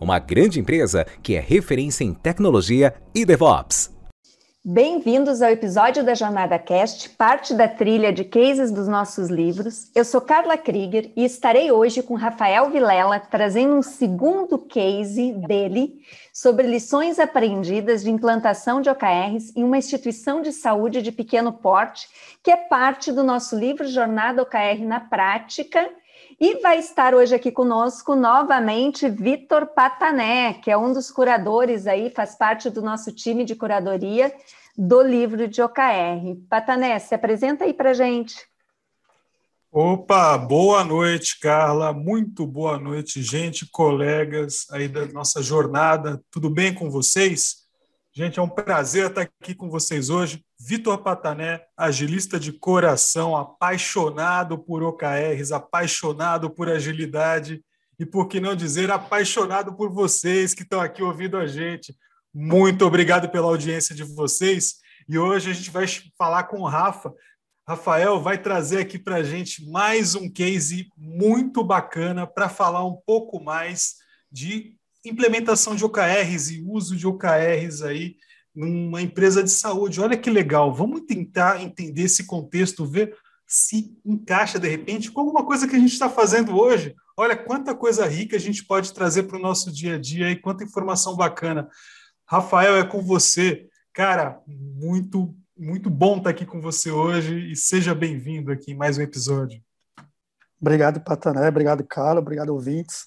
uma grande empresa que é referência em tecnologia e DevOps. Bem-vindos ao episódio da Jornada Cast, parte da trilha de cases dos nossos livros. Eu sou Carla Krieger e estarei hoje com Rafael Vilela trazendo um segundo case dele sobre lições aprendidas de implantação de OKRs em uma instituição de saúde de pequeno porte, que é parte do nosso livro Jornada OKR na Prática. E vai estar hoje aqui conosco novamente Vitor Patané, que é um dos curadores aí, faz parte do nosso time de curadoria do livro de OKR. Patané, se apresenta aí para gente. Opa, boa noite, Carla. Muito boa noite, gente, colegas aí da nossa jornada. Tudo bem com vocês? Gente, é um prazer estar aqui com vocês hoje. Vitor Patané, agilista de coração, apaixonado por OKRs, apaixonado por agilidade e, por que não dizer, apaixonado por vocês que estão aqui ouvindo a gente. Muito obrigado pela audiência de vocês. E hoje a gente vai falar com o Rafa. Rafael vai trazer aqui para a gente mais um case muito bacana para falar um pouco mais de implementação de OKRs e uso de OKRs aí numa empresa de saúde. Olha que legal. Vamos tentar entender esse contexto, ver se encaixa de repente com alguma coisa que a gente está fazendo hoje. Olha quanta coisa rica a gente pode trazer para o nosso dia a dia e quanta informação bacana. Rafael, é com você. Cara, muito, muito bom estar aqui com você hoje e seja bem-vindo aqui em mais um episódio. Obrigado, Patané. Obrigado, Carlos. Obrigado, ouvintes,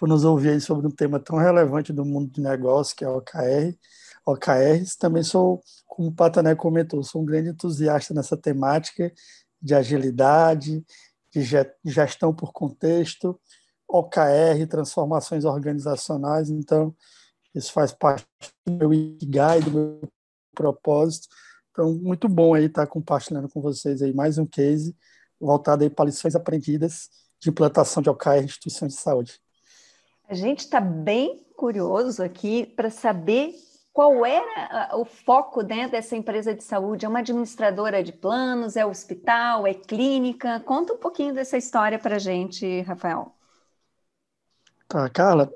por nos ouvir sobre um tema tão relevante do mundo de negócio, que é o OKR. OKRs. Também sou, como o Patané comentou, sou um grande entusiasta nessa temática de agilidade, de gestão por contexto, OKR, transformações organizacionais. Então, isso faz parte do meu Ikigai, do meu propósito. Então, muito bom aí estar compartilhando com vocês aí mais um case voltado aí para lições aprendidas de implantação de OKR em instituições de saúde. A gente está bem curioso aqui para saber qual era o foco né, dessa empresa de saúde. É uma administradora de planos, é hospital, é clínica? Conta um pouquinho dessa história para a gente, Rafael. Tá, Carla,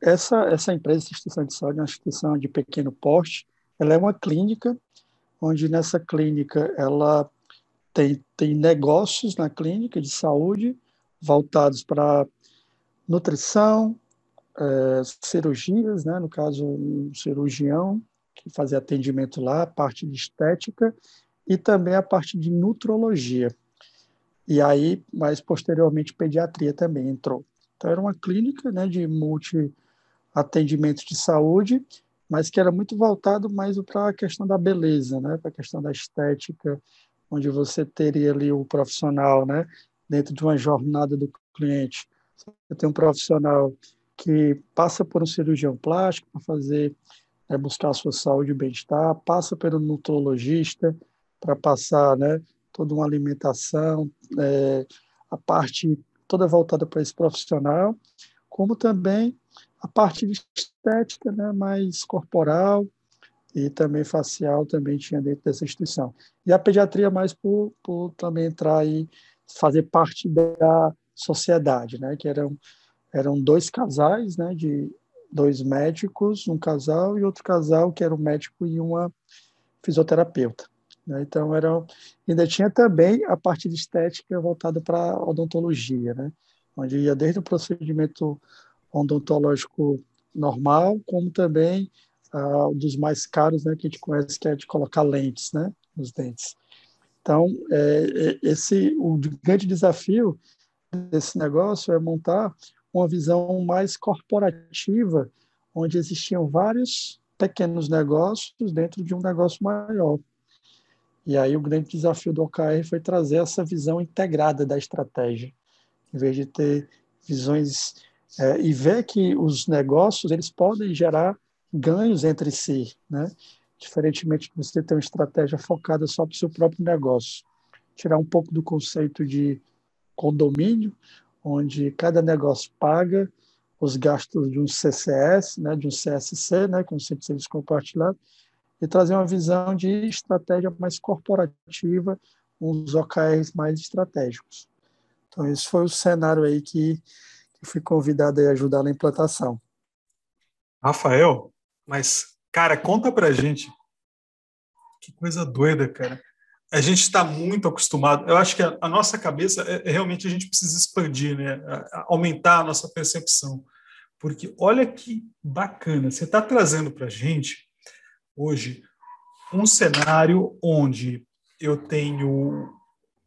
essa, essa empresa, essa instituição de saúde, é uma instituição de pequeno porte, ela é uma clínica, onde nessa clínica ela tem, tem negócios na clínica de saúde voltados para nutrição, é, cirurgias, né, no caso um cirurgião que fazia atendimento lá, a parte de estética e também a parte de nutrologia. E aí, mais posteriormente, pediatria também entrou. Então, era uma clínica né, de multi atendimentos de saúde, mas que era muito voltado mais para a questão da beleza, né, para a questão da estética, onde você teria ali o profissional, né, dentro de uma jornada do cliente. Você tem um profissional que passa por um cirurgião plástico para fazer, né, buscar a sua saúde e bem-estar, passa pelo nutrologista para passar, né, toda uma alimentação, é, a parte toda voltada para esse profissional, como também a parte de estética, né, mais corporal e também facial também tinha dentro dessa instituição. E a pediatria mais por, por também entrar e fazer parte da sociedade, né, que eram eram dois casais, né, de dois médicos, um casal e outro casal que era um médico e uma fisioterapeuta. Né? Então era ainda tinha também a parte de estética voltada para odontologia, né, onde ia desde o procedimento odontológico normal, como também ah, dos mais caros, né, que a gente conhece, que é de colocar lentes, né, nos dentes. Então, é, esse o grande desafio desse negócio é montar uma visão mais corporativa, onde existiam vários pequenos negócios dentro de um negócio maior. E aí o grande desafio do OKR foi trazer essa visão integrada da estratégia, em vez de ter visões é, e ver que os negócios eles podem gerar ganhos entre si, né? Diferentemente de você ter uma estratégia focada só para o seu próprio negócio, tirar um pouco do conceito de condomínio, onde cada negócio paga os gastos de um CCS, né, de um CSC, né, Conceito de Serviço Compartilhado, e trazer uma visão de estratégia mais corporativa, uns OKRs mais estratégicos. Então, esse foi o cenário aí que, que fui convidado a ajudar na implantação. Rafael, mas, cara, conta pra gente. Que coisa doida, cara. A gente está muito acostumado. Eu acho que a, a nossa cabeça, é, é, realmente, a gente precisa expandir, né? A, a aumentar a nossa percepção. Porque olha que bacana, você está trazendo para a gente hoje um cenário onde eu tenho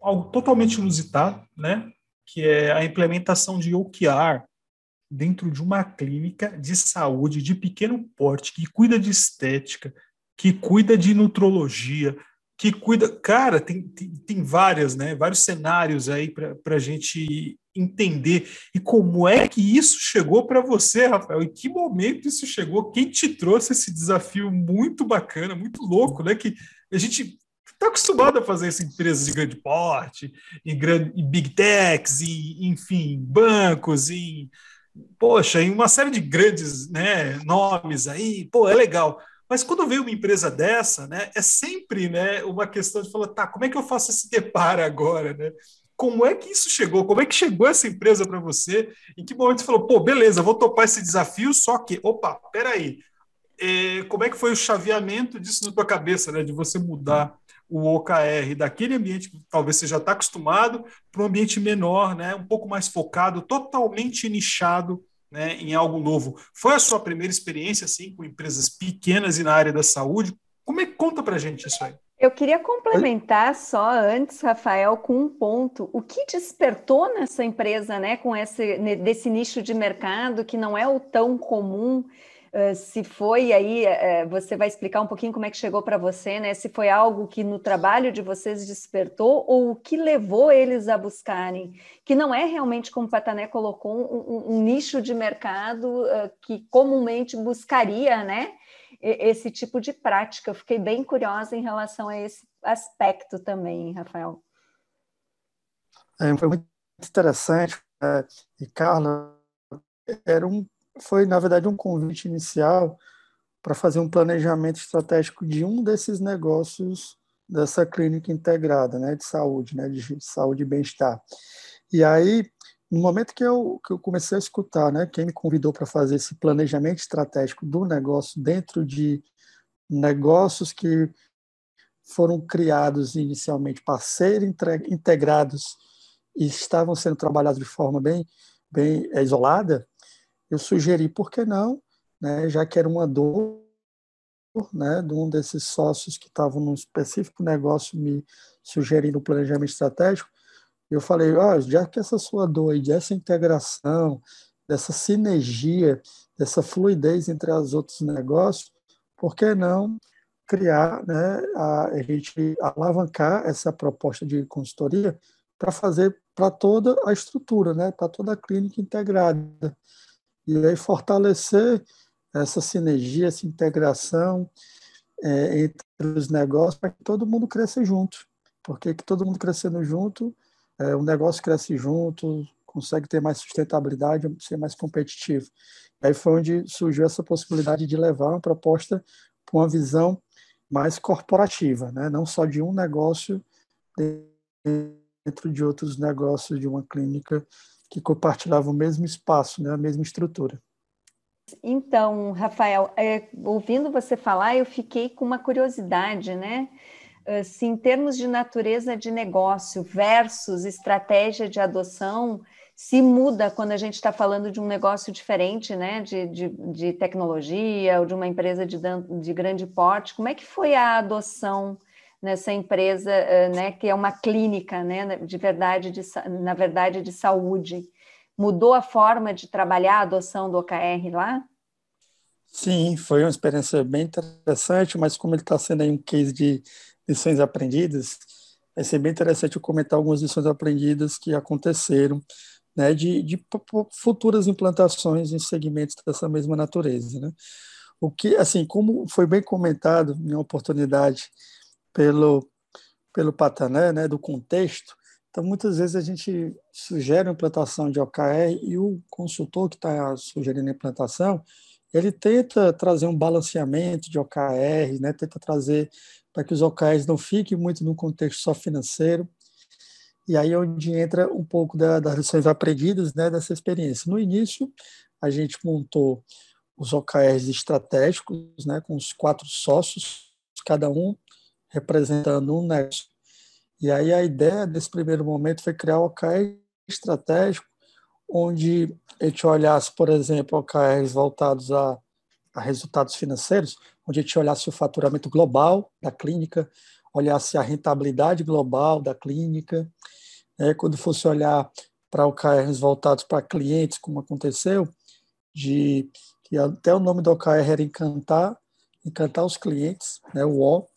algo totalmente inusitado, né? que é a implementação de OKR dentro de uma clínica de saúde de pequeno porte que cuida de estética, que cuida de nutrologia, que cuida. Cara, tem, tem, tem várias, né? Vários cenários aí para a gente entender. E como é que isso chegou para você, Rafael? Em que momento isso chegou? Quem te trouxe esse desafio muito bacana, muito louco, né? Que a gente está acostumado a fazer isso em empresas de grande porte, em, grande, em big techs, em, enfim, bancos, em poxa, em uma série de grandes né, nomes aí, pô, é legal. Mas quando vem uma empresa dessa, né, é sempre né, uma questão de falar, tá, como é que eu faço esse deparo agora, né? Como é que isso chegou? Como é que chegou essa empresa para você? Em que momento você falou, pô, beleza, vou topar esse desafio, só que, opa, peraí, é, como é que foi o chaveamento disso na tua cabeça, né? De você mudar o OKR daquele ambiente que talvez você já está acostumado para um ambiente menor, né? Um pouco mais focado, totalmente nichado né, em algo novo. Foi a sua primeira experiência assim com empresas pequenas e na área da saúde? Como é que conta para gente isso aí? Eu queria complementar só antes, Rafael, com um ponto. O que despertou nessa empresa, né, com esse desse nicho de mercado que não é o tão comum? Se foi aí, uh, você vai explicar um pouquinho como é que chegou para você, né? Se foi algo que no trabalho de vocês despertou ou o que levou eles a buscarem, que não é realmente, como o Patané colocou, um, um nicho de mercado que comumente buscaria, né? esse tipo de prática. Eu fiquei bem curiosa em relação a esse aspecto também, Rafael. É, foi muito interessante. É, e Carla, era um, foi na verdade um convite inicial para fazer um planejamento estratégico de um desses negócios dessa clínica integrada, né, de saúde, né, de saúde e bem-estar. E aí no momento que eu, que eu comecei a escutar, né, quem me convidou para fazer esse planejamento estratégico do negócio dentro de negócios que foram criados inicialmente para serem integrados e estavam sendo trabalhados de forma bem, bem isolada, eu sugeri, por que não, né, já que era uma dor né, de um desses sócios que estavam num específico negócio me sugerindo o planejamento estratégico, eu falei, ó, oh, já que essa sua dor dessa integração, dessa sinergia, dessa fluidez entre os outros negócios, por que não criar, né, a, a gente alavancar essa proposta de consultoria para fazer para toda a estrutura, né, para toda a clínica integrada. E aí fortalecer essa sinergia, essa integração é, entre os negócios para que todo mundo cresça junto. Porque que todo mundo crescendo junto, é, o negócio cresce junto, consegue ter mais sustentabilidade, ser mais competitivo. E aí foi onde surgiu essa possibilidade de levar uma proposta para uma visão mais corporativa, né? não só de um negócio dentro de outros negócios de uma clínica que compartilhava o mesmo espaço, né? a mesma estrutura. Então, Rafael, é, ouvindo você falar, eu fiquei com uma curiosidade, né? se em termos de natureza de negócio versus estratégia de adoção, se muda quando a gente está falando de um negócio diferente, né, de, de, de, tecnologia ou de uma empresa de, de grande porte. Como é que foi a adoção nessa empresa, né, que é uma clínica, né, de verdade, de, na verdade, de saúde? Mudou a forma de trabalhar a adoção do OKR lá? Sim, foi uma experiência bem interessante, mas como ele está sendo aí um case de lições aprendidas, vai ser bem interessante eu comentar algumas lições aprendidas que aconteceram, né, de, de futuras implantações em segmentos dessa mesma natureza, né. O que, assim, como foi bem comentado em uma oportunidade pelo, pelo Patané, né, do contexto, então muitas vezes a gente sugere a implantação de OKR e o consultor que está sugerindo a implantação, ele tenta trazer um balanceamento de OKRs, né, tenta trazer para que os OKRs não fiquem muito no contexto só financeiro, e aí é onde entra um pouco da, das lições aprendidas né, dessa experiência. No início, a gente montou os OKRs estratégicos, né, com os quatro sócios, cada um representando um negócio. E aí a ideia desse primeiro momento foi criar o OKR estratégico, onde a gente olhasse, por exemplo, OKRs voltados a, a resultados financeiros, onde a gente olhasse o faturamento global da clínica, olhasse a rentabilidade global da clínica, né? quando fosse olhar para OKRs voltados para clientes, como aconteceu, de que até o nome do OKR era encantar, encantar os clientes, né, o O,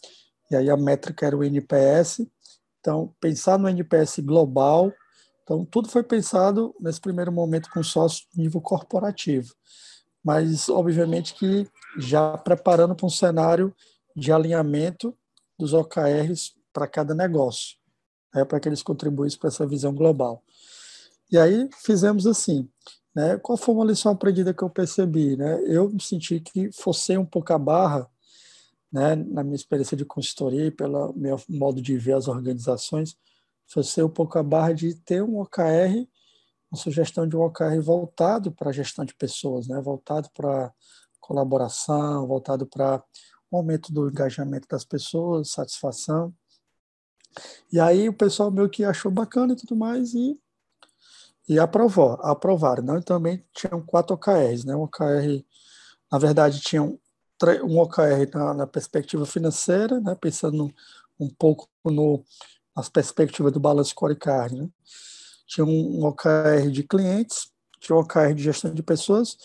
e aí a métrica era o NPS. Então, pensar no NPS global, então tudo foi pensado nesse primeiro momento com sócio nível corporativo, mas obviamente que já preparando para um cenário de alinhamento dos OKRs para cada negócio, né, para que eles contribuíssem para essa visão global. E aí fizemos assim, né? Qual foi uma lição aprendida que eu percebi? Né? Eu senti que forcei um pouco a barra né, na minha experiência de consultoria e pelo meu modo de ver as organizações, forcei um pouco a barra de ter um OKR, uma sugestão de um OKR voltado para a gestão de pessoas, né? voltado para colaboração, voltado para o aumento do engajamento das pessoas, satisfação. E aí o pessoal meio que achou bacana e tudo mais, e e aprovou, aprovaram. Né? também tinham quatro OKRs, né? Um OKR, na verdade, tinham um OKR na, na, perspectiva financeira, né? pensando um pouco no, nas perspectivas do balanço scorecard, né? Tinha um, um OKR de clientes, tinha um OKR de gestão de pessoas,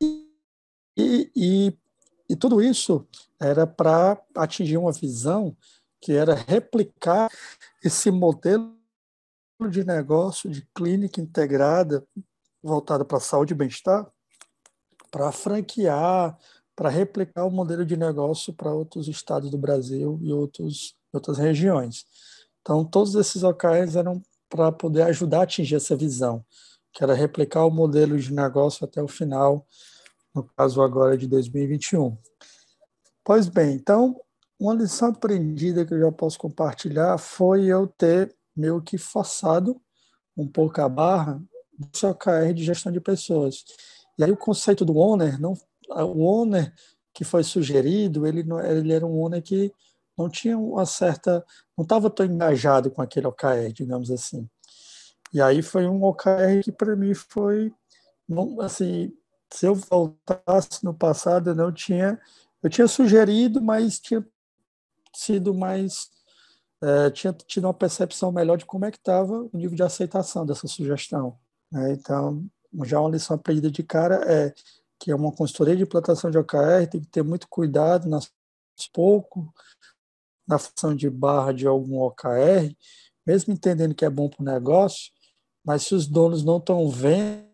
e, e, e tudo isso era para atingir uma visão que era replicar esse modelo de negócio de clínica integrada voltada para saúde e bem-estar para franquear, para replicar o modelo de negócio para outros estados do Brasil e outros, outras regiões. Então, todos esses OKRs eram para poder ajudar a atingir essa visão, que era replicar o modelo de negócio até o final, no caso agora de 2021. Pois bem, então, uma lição aprendida que eu já posso compartilhar foi eu ter meio que forçado um pouco a barra do seu OKR de gestão de pessoas. E aí o conceito do owner, não, o owner que foi sugerido, ele, não, ele era um owner que não tinha uma certa, não estava tão engajado com aquele OKR, digamos assim. E aí foi um OKR que para mim foi, assim, se eu voltasse no passado, eu não tinha, eu tinha sugerido, mas tinha sido mais é, tinha tido uma percepção melhor de como é que estava o nível de aceitação dessa sugestão. Né? Então, já uma lição aprendida de cara é que é uma consultoria de implantação de OKR tem que ter muito cuidado nas pouco na função de barra de algum OKR, mesmo entendendo que é bom para o negócio, mas se os donos não estão vendo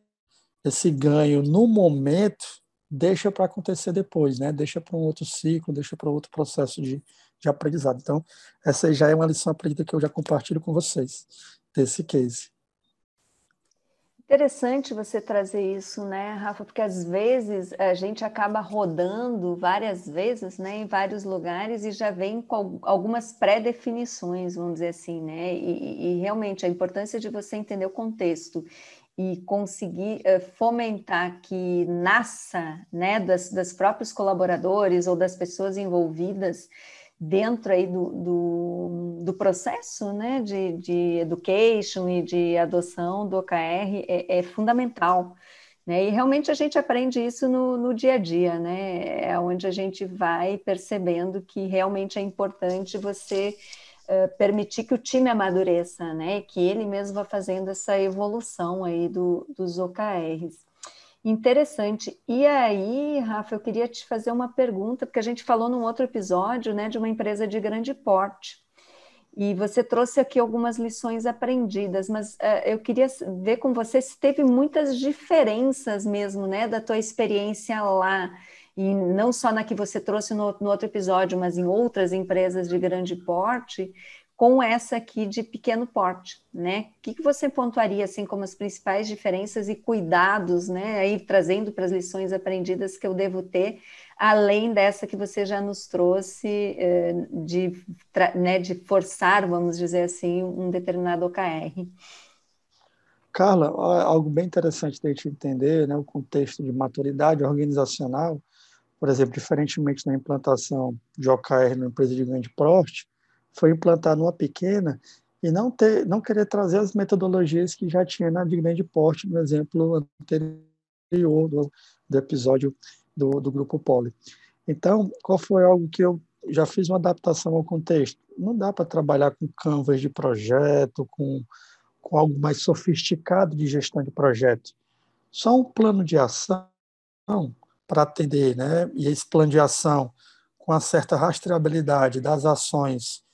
esse ganho no momento, deixa para acontecer depois, né? Deixa para um outro ciclo, deixa para outro processo de, de aprendizado. Então, essa já é uma lição aprendida que eu já compartilho com vocês, desse case. Interessante você trazer isso, né, Rafa? Porque às vezes a gente acaba rodando várias vezes, né, em vários lugares e já vem com algumas pré-definições, vamos dizer assim, né? E, e, realmente a importância de você entender o contexto e conseguir uh, fomentar que nasça, né, das, das próprios colaboradores ou das pessoas envolvidas dentro aí do, do, do processo né, de, de education e de adoção do OKR é, é fundamental. Né? E realmente a gente aprende isso no, no dia a dia, né? É onde a gente vai percebendo que realmente é importante você uh, permitir que o time amadureça, né? Que ele mesmo vá fazendo essa evolução aí do, dos OKRs. Interessante. E aí, Rafa, eu queria te fazer uma pergunta, porque a gente falou num outro episódio, né, de uma empresa de grande porte. E você trouxe aqui algumas lições aprendidas, mas uh, eu queria ver com você se teve muitas diferenças mesmo, né, da tua experiência lá, e não só na que você trouxe no, no outro episódio, mas em outras empresas de grande porte, com essa aqui de pequeno porte, né? O que, que você pontuaria assim como as principais diferenças e cuidados, né? Aí trazendo para as lições aprendidas que eu devo ter, além dessa que você já nos trouxe eh, de, né, de forçar, vamos dizer assim, um determinado OKR. Carla, algo bem interessante da gente entender, né, o contexto de maturidade organizacional, por exemplo, diferentemente da implantação de OKR numa empresa de grande porte, foi implantar numa pequena e não ter, não querer trazer as metodologias que já tinha na de grande porte, no exemplo anterior do, do episódio do, do grupo Poli. Então, qual foi algo que eu já fiz uma adaptação ao contexto? Não dá para trabalhar com canvas de projeto, com, com algo mais sofisticado de gestão de projeto. Só um plano de ação para atender, né? E esse plano de ação com uma certa rastreabilidade das ações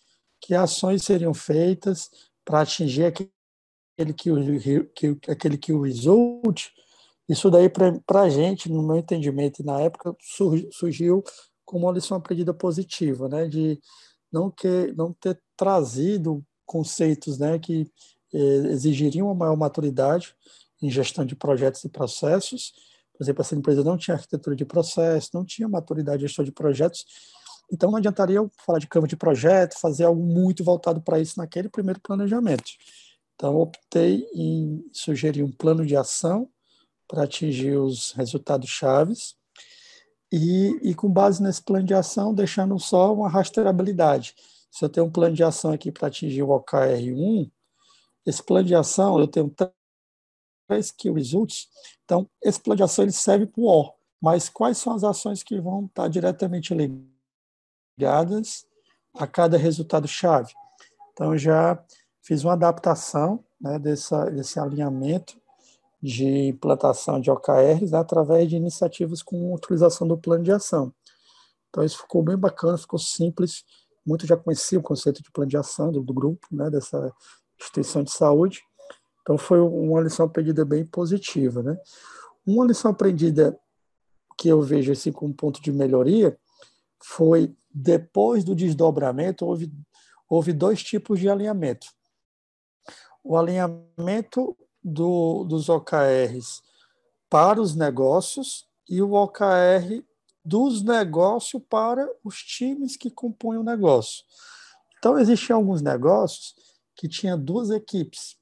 que ações seriam feitas para atingir aquele que, o, que, aquele que o result. Isso daí, para a gente, no meu entendimento, na época, surgiu como uma lição aprendida positiva, né? de não, que, não ter trazido conceitos né, que eh, exigiriam uma maior maturidade em gestão de projetos e processos. Por exemplo, essa empresa não tinha arquitetura de processo, não tinha maturidade de gestão de projetos, então não adiantaria eu falar de campo de projeto, fazer algo muito voltado para isso naquele primeiro planejamento. Então optei em sugerir um plano de ação para atingir os resultados chaves e, e com base nesse plano de ação deixando só uma rastreabilidade. Se eu tenho um plano de ação aqui para atingir o OKR1, esse plano de ação eu tenho três key results. Então esse plano de ação ele serve para o O, mas quais são as ações que vão estar diretamente ligadas ligadas a cada resultado-chave. Então, já fiz uma adaptação né, dessa, desse alinhamento de implantação de OKRs né, através de iniciativas com utilização do plano de ação. Então, isso ficou bem bacana, ficou simples. Muitos já conheciam o conceito de plano de ação do, do grupo, né, dessa instituição de saúde. Então, foi uma lição aprendida bem positiva. Né? Uma lição aprendida que eu vejo assim como ponto de melhoria foi depois do desdobramento, houve, houve dois tipos de alinhamento. O alinhamento do, dos OKRs para os negócios e o OKR dos negócios para os times que compõem o negócio. Então, existiam alguns negócios que tinham duas equipes.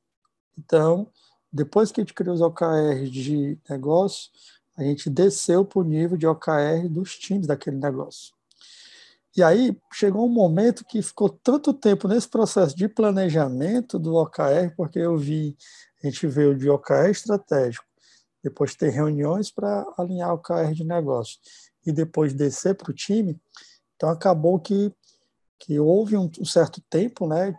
Então, depois que a gente criou os OKRs de negócio, a gente desceu para o nível de OKR dos times daquele negócio. E aí chegou um momento que ficou tanto tempo nesse processo de planejamento do OKR, porque eu vi, a gente veio de OKR estratégico, depois ter reuniões para alinhar o OKR de negócio, e depois descer para o time. Então acabou que, que houve um, um certo tempo né,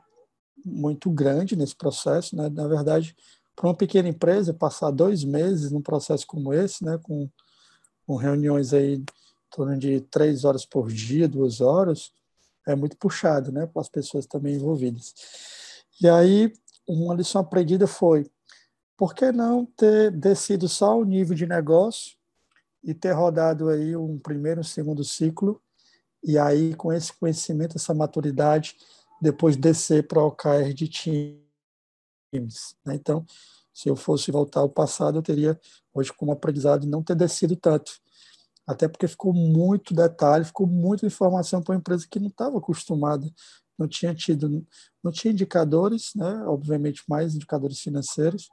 muito grande nesse processo. Né? Na verdade, para uma pequena empresa, passar dois meses num processo como esse, né, com, com reuniões aí torno de três horas por dia, duas horas, é muito puxado, né, para as pessoas também envolvidas. E aí, uma lição aprendida foi: por que não ter descido só o nível de negócio e ter rodado aí um primeiro, um segundo ciclo, e aí, com esse conhecimento, essa maturidade, depois descer para o OKR de times. Né? Então, se eu fosse voltar ao passado, eu teria hoje como aprendizado não ter descido tanto, até porque ficou muito detalhe, ficou muita informação para uma empresa que não estava acostumada, não tinha tido, não tinha indicadores, né, obviamente mais indicadores financeiros,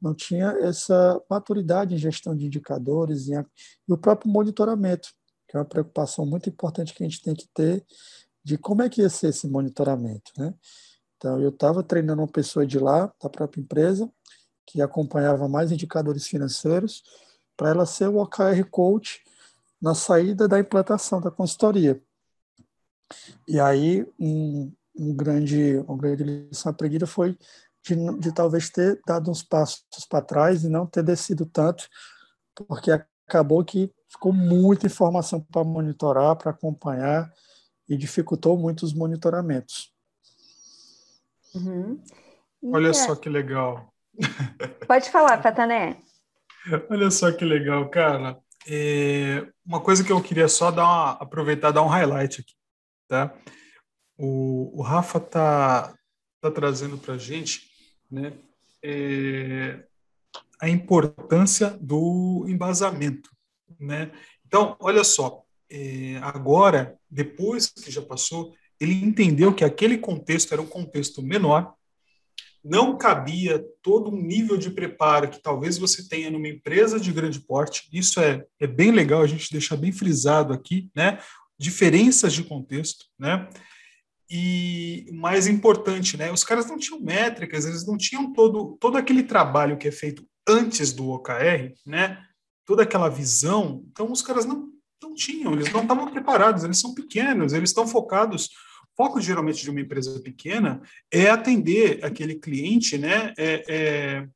não tinha essa maturidade em gestão de indicadores e, o próprio monitoramento, que é uma preocupação muito importante que a gente tem que ter de como é que ia ser esse monitoramento, né? Então, eu estava treinando uma pessoa de lá, da própria empresa, que acompanhava mais indicadores financeiros, para ela ser o OKR Coach na saída da implantação da consultoria. E aí, um, um grande, uma grande lição aprendida foi de, de, talvez ter dado uns passos para trás e não ter descido tanto porque acabou que ficou muita informação para monitorar, para acompanhar, e dificultou muito os monitoramentos. Uhum. Olha é... só que legal. Pode falar, Patané. Olha só que legal, cara. É, uma coisa que eu queria só dar uma, aproveitar dar um highlight aqui, tá? O, o Rafa tá, tá trazendo para gente, né, é, a importância do embasamento, né? Então, olha só, é, agora, depois que já passou, ele entendeu que aquele contexto era um contexto menor, não cabia todo um nível de preparo que talvez você tenha numa empresa de grande porte. Isso é, é bem legal a gente deixar bem frisado aqui, né? Diferenças de contexto, né? E mais importante, né? Os caras não tinham métricas, eles não tinham todo, todo aquele trabalho que é feito antes do OKR, né? Toda aquela visão. Então, os caras não, não tinham, eles não estavam preparados, eles são pequenos, eles estão focados foco geralmente de uma empresa pequena é atender aquele cliente, né? É, é,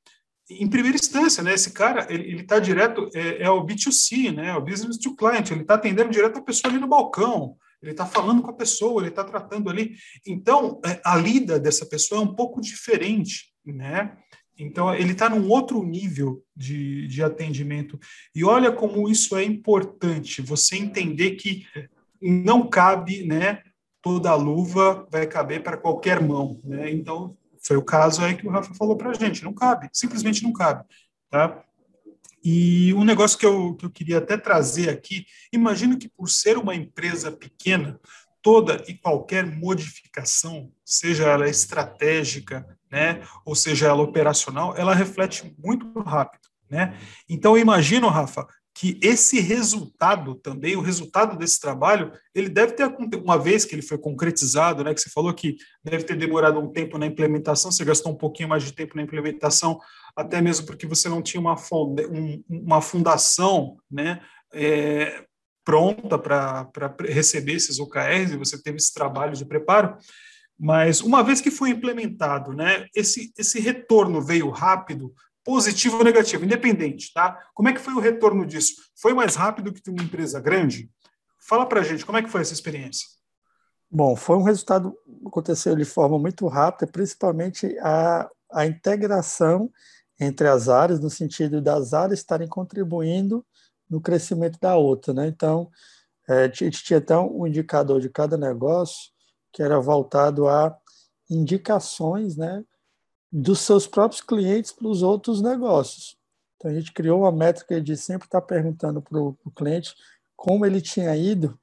em primeira instância, né? Esse cara ele está direto é, é, o B2C, né? O business to client. Ele está atendendo direto a pessoa ali no balcão. Ele está falando com a pessoa, ele está tratando ali. Então, é, a lida dessa pessoa é um pouco diferente, né? Então, ele está num outro nível de, de atendimento. E olha como isso é importante, você entender que não cabe, né? Toda luva vai caber para qualquer mão, né? Então, foi o caso aí que o Rafa falou para a gente, não cabe, simplesmente não cabe, tá? E um negócio que eu, que eu queria até trazer aqui, imagino que por ser uma empresa pequena, toda e qualquer modificação, seja ela estratégica, né, ou seja ela operacional, ela reflete muito rápido, né? Então, imagino, Rafa, que esse resultado também, o resultado desse trabalho, ele deve ter uma vez que ele foi concretizado, né, que você falou que deve ter demorado um tempo na implementação, você gastou um pouquinho mais de tempo na implementação, até mesmo porque você não tinha uma, uma fundação, né, é, pronta para receber esses OKRs, e você teve esse trabalho de preparo, mas uma vez que foi implementado, né, esse, esse retorno veio rápido, positivo ou negativo, independente, tá? Como é que foi o retorno disso? Foi mais rápido que uma empresa grande? Fala para gente, como é que foi essa experiência? Bom, foi um resultado aconteceu de forma muito rápida, principalmente a, a integração entre as áreas, no sentido das áreas estarem contribuindo no crescimento da outra, né? Então, é, tinha até um indicador de cada negócio que era voltado a indicações, né, dos seus próprios clientes para os outros negócios. Então, a gente criou uma métrica de sempre estar perguntando para o cliente como ele tinha ido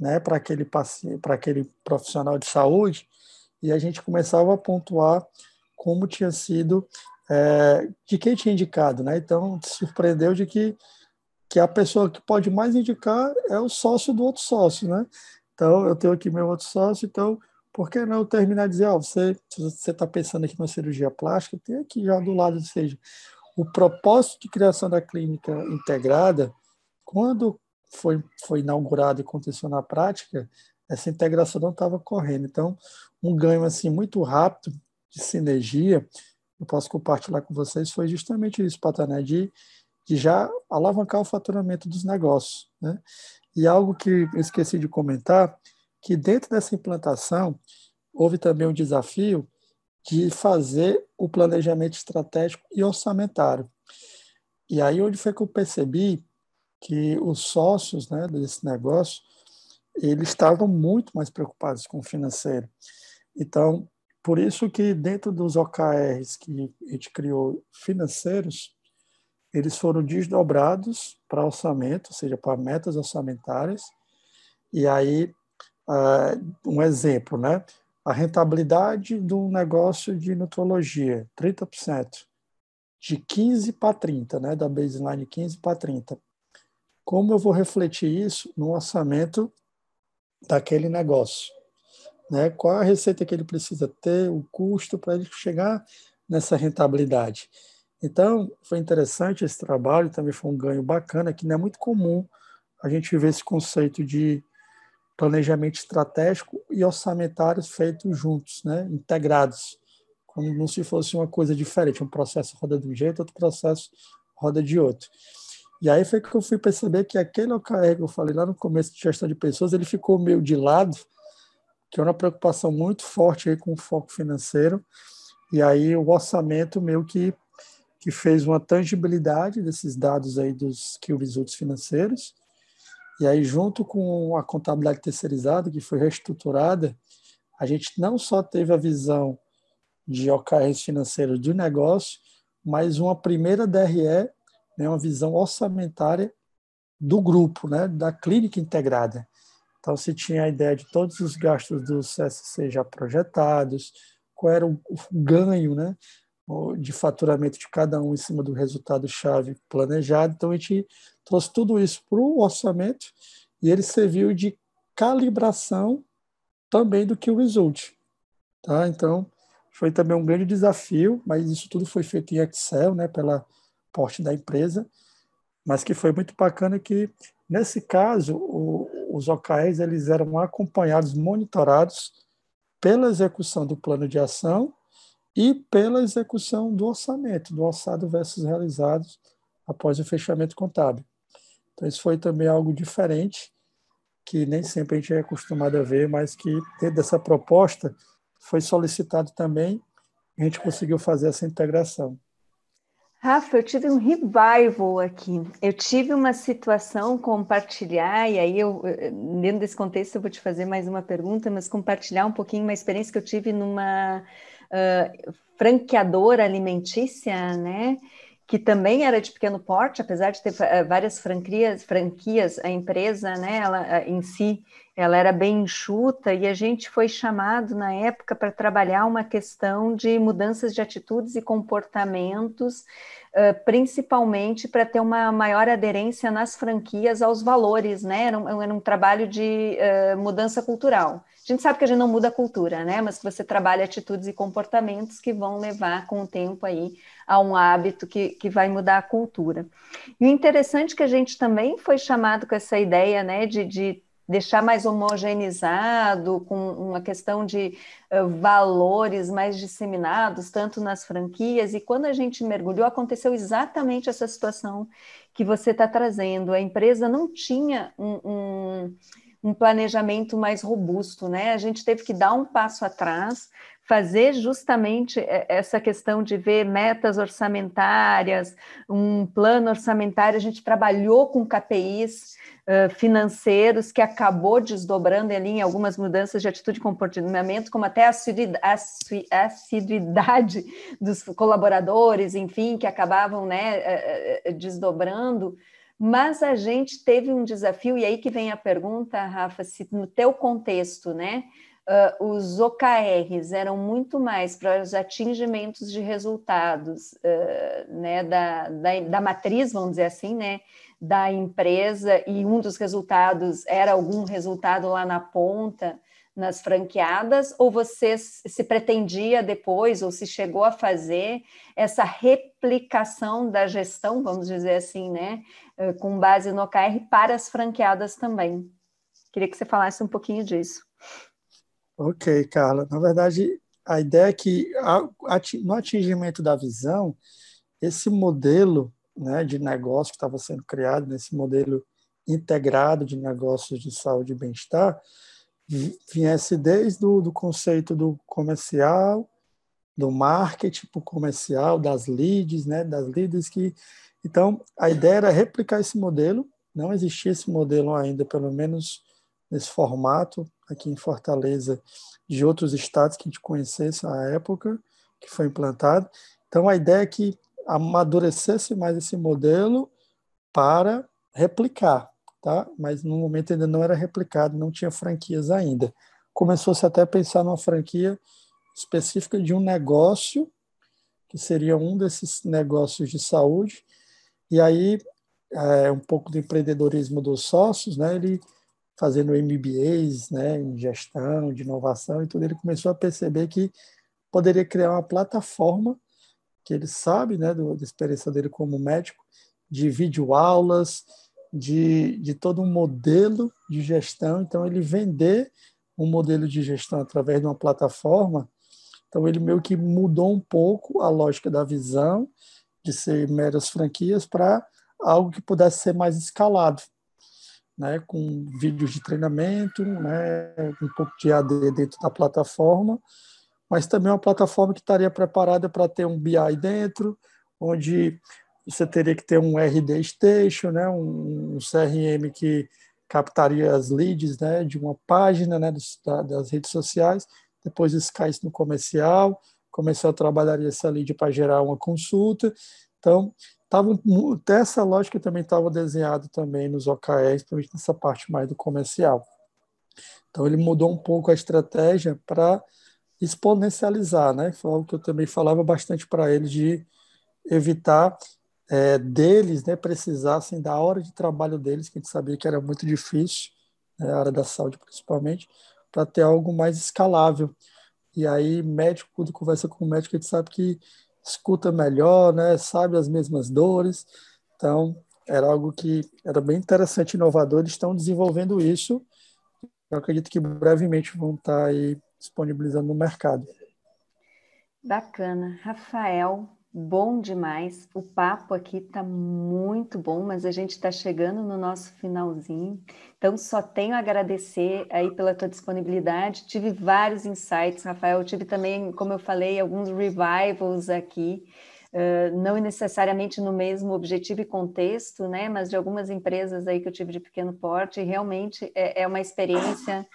né, para aquele, para aquele profissional de saúde, e a gente começava a pontuar como tinha sido, é, de quem tinha indicado. Né? Então, surpreendeu de que, que a pessoa que pode mais indicar é o sócio do outro sócio. Né? Então, eu tenho aqui meu outro sócio, então por que não terminar de dizer, ó, você está pensando aqui numa cirurgia plástica, tem aqui já do lado, ou seja, o propósito de criação da clínica integrada, quando foi, foi inaugurado e aconteceu na prática, essa integração não estava correndo. Então, um ganho assim muito rápido de sinergia, eu posso compartilhar com vocês, foi justamente isso, Patané, de, de já alavancar o faturamento dos negócios. Né? E algo que eu esqueci de comentar, que dentro dessa implantação houve também um desafio de fazer o planejamento estratégico e orçamentário. E aí onde foi que eu percebi que os sócios né, desse negócio eles estavam muito mais preocupados com o financeiro. Então, por isso que dentro dos OKRs que a gente criou financeiros, eles foram desdobrados para orçamento, ou seja, para metas orçamentárias, e aí uh, um exemplo, né? A rentabilidade do negócio de nutrologia, 30%, de 15 para 30, né? Da baseline 15 para 30. Como eu vou refletir isso no orçamento daquele negócio? Né? Qual a receita que ele precisa ter, o custo para ele chegar nessa rentabilidade? Então, foi interessante esse trabalho, também foi um ganho bacana, que não é muito comum a gente ver esse conceito de planejamento estratégico e orçamentários feitos juntos, né, integrados, como não se fosse uma coisa diferente, um processo roda de um jeito, outro processo roda de outro. E aí foi que eu fui perceber que aquele OKR que eu falei lá no começo de gestão de pessoas, ele ficou meio de lado, que é uma preocupação muito forte aí com o foco financeiro. E aí o orçamento meio que, que fez uma tangibilidade desses dados aí dos key results financeiros. E aí, junto com a contabilidade terceirizada, que foi reestruturada, a gente não só teve a visão de OKRs financeiros do negócio, mas uma primeira DRE né, uma visão orçamentária do grupo, né, da clínica integrada. Então, se tinha a ideia de todos os gastos do CSC já projetados, qual era o ganho né, de faturamento de cada um em cima do resultado-chave planejado. Então, a gente trouxe tudo isso para o orçamento e ele serviu de calibração também do que o result. Tá? Então, foi também um grande desafio, mas isso tudo foi feito em Excel, né, pela porte da empresa, mas que foi muito bacana que, nesse caso, o, os OKRs eles eram acompanhados, monitorados pela execução do plano de ação e pela execução do orçamento, do orçado versus realizados após o fechamento contábil. Então, isso foi também algo diferente, que nem sempre a gente é acostumado a ver, mas que, dentro dessa proposta, foi solicitado também, a gente conseguiu fazer essa integração. Rafa, eu tive um revival aqui. Eu tive uma situação compartilhar, e aí eu, dentro desse contexto, eu vou te fazer mais uma pergunta, mas compartilhar um pouquinho uma experiência que eu tive numa franqueadora alimentícia, né? que também era de pequeno porte, apesar de ter várias franquias, franquias a empresa, né, ela, em si, ela era bem enxuta e a gente foi chamado na época para trabalhar uma questão de mudanças de atitudes e comportamentos, principalmente para ter uma maior aderência nas franquias aos valores, né? Era um, era um trabalho de mudança cultural. A gente sabe que a gente não muda a cultura, né? Mas que você trabalha atitudes e comportamentos que vão levar com o tempo aí a um hábito que, que vai mudar a cultura. E o interessante é que a gente também foi chamado com essa ideia, né, de, de deixar mais homogeneizado, com uma questão de uh, valores mais disseminados, tanto nas franquias, e quando a gente mergulhou, aconteceu exatamente essa situação que você está trazendo. A empresa não tinha um, um um planejamento mais robusto, né? A gente teve que dar um passo atrás, fazer justamente essa questão de ver metas orçamentárias, um plano orçamentário. A gente trabalhou com KPIs uh, financeiros que acabou desdobrando ali em algumas mudanças de atitude e comportamento, como até a assiduidade dos colaboradores, enfim, que acabavam né, desdobrando. Mas a gente teve um desafio, e aí que vem a pergunta, Rafa, se no teu contexto, né, uh, os OKRs eram muito mais para os atingimentos de resultados uh, né, da, da, da, matriz, vamos dizer assim, né, da empresa, e um dos resultados era algum resultado lá na ponta, nas franqueadas, ou você se pretendia depois, ou se chegou a fazer essa replicação da gestão, vamos dizer assim, né, eh, com base no OKR para as franqueadas também? Queria que você falasse um pouquinho disso. Ok, Carla. Na verdade, a ideia é que no atingimento da visão, esse modelo né, de negócio que estava sendo criado, nesse modelo integrado de negócios de saúde e bem-estar, viesse desde o do conceito do comercial, do marketing para o comercial, das leads, né, das leads que... Então, a ideia era replicar esse modelo, não existia esse modelo ainda, pelo menos nesse formato, aqui em Fortaleza, de outros estados que a gente conhecesse à época, que foi implantado. Então, a ideia é que amadurecesse mais esse modelo para replicar, tá? mas no momento ainda não era replicado, não tinha franquias ainda. Começou-se até a pensar numa franquia específica de um negócio, que seria um desses negócios de saúde, e aí é, um pouco do empreendedorismo dos sócios, né? ele fazendo MBAs né, em gestão, de inovação e tudo, ele começou a perceber que poderia criar uma plataforma que ele sabe, né, do, da experiência dele como médico, de videoaulas, de, de todo um modelo de gestão. Então, ele vender um modelo de gestão através de uma plataforma, então ele meio que mudou um pouco a lógica da visão de ser meras franquias para algo que pudesse ser mais escalado, né, com vídeos de treinamento, né, um pouco de AD dentro da plataforma, mas também uma plataforma que estaria preparada para ter um BI dentro, onde você teria que ter um RD Station, né, um, CRM que captaria as leads né, de uma página né, das redes sociais, depois isso no comercial, o comercial trabalharia essa lead para gerar uma consulta. Então, tava, essa lógica também estava desenhada também nos OKRs, principalmente nessa parte mais do comercial. Então, ele mudou um pouco a estratégia para exponencializar, né? Foi algo que eu também falava bastante para eles de evitar é, deles né, precisassem da hora de trabalho deles, que a gente sabia que era muito difícil, né, a área da saúde principalmente, para ter algo mais escalável. E aí, médico, quando conversa com o médico, a gente sabe que escuta melhor, né, sabe as mesmas dores. Então, era algo que era bem interessante, inovador. Eles estão desenvolvendo isso. Eu acredito que brevemente vão estar aí disponibilizando no mercado. Bacana. Rafael, Bom demais. O papo aqui está muito bom, mas a gente está chegando no nosso finalzinho. Então, só tenho a agradecer aí pela tua disponibilidade. Tive vários insights, Rafael. tive também, como eu falei, alguns revivals aqui, uh, não necessariamente no mesmo objetivo e contexto, né? Mas de algumas empresas aí que eu tive de pequeno porte. Realmente é, é uma experiência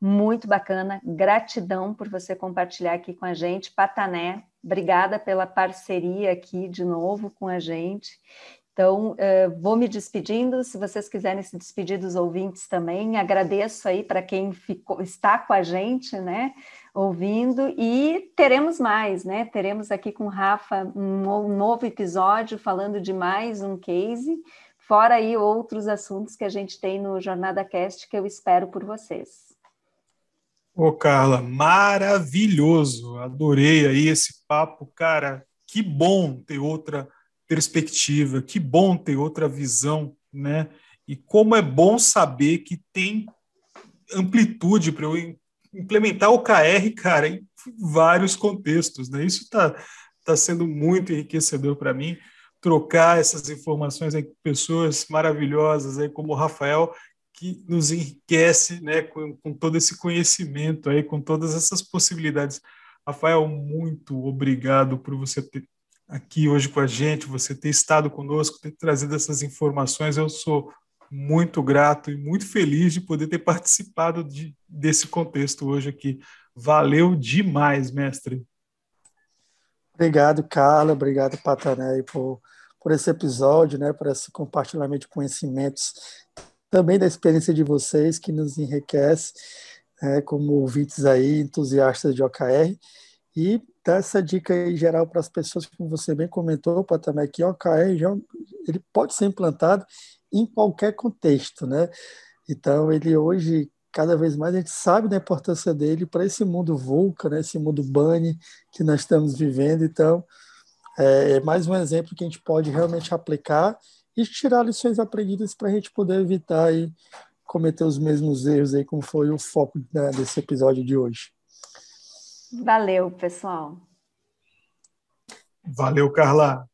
muito bacana. Gratidão por você compartilhar aqui com a gente. Patané, Obrigada pela parceria aqui de novo com a gente. Então, uh, vou me despedindo. Se vocês quiserem se despedir dos ouvintes também, agradeço aí para quem ficou, está com a gente, né? Ouvindo, e teremos mais, né? Teremos aqui com o Rafa um novo episódio falando de mais um case, fora aí outros assuntos que a gente tem no Jornada Cast que eu espero por vocês. Ô, Carla, maravilhoso. Adorei aí esse papo, cara. Que bom ter outra perspectiva, que bom ter outra visão, né? E como é bom saber que tem amplitude para eu implementar o KR, cara, em vários contextos, né? Isso está tá sendo muito enriquecedor para mim trocar essas informações aí com pessoas maravilhosas aí como o Rafael que nos enriquece né, com, com, todo esse conhecimento, aí, com todas essas possibilidades. Rafael, muito obrigado por você ter aqui hoje com a gente, você ter estado conosco, ter trazido essas informações. Eu sou muito grato e muito feliz de poder ter participado de, desse contexto hoje aqui. Valeu demais, mestre. Obrigado, Carla. Obrigado, Patané, por, por esse episódio, né, por esse compartilhamento de conhecimentos também da experiência de vocês, que nos enriquece, é, como ouvintes aí, entusiastas de OKR, e dar essa dica aí geral para as pessoas, como você bem comentou, também que OKR já, ele pode ser implantado em qualquer contexto, né? Então, ele hoje, cada vez mais, a gente sabe da importância dele para esse mundo VUCA, né? esse mundo BANI que nós estamos vivendo. Então, é, é mais um exemplo que a gente pode realmente aplicar e tirar lições aprendidas para a gente poder evitar e cometer os mesmos erros aí, como foi o foco né, desse episódio de hoje. Valeu, pessoal. Valeu, Carla.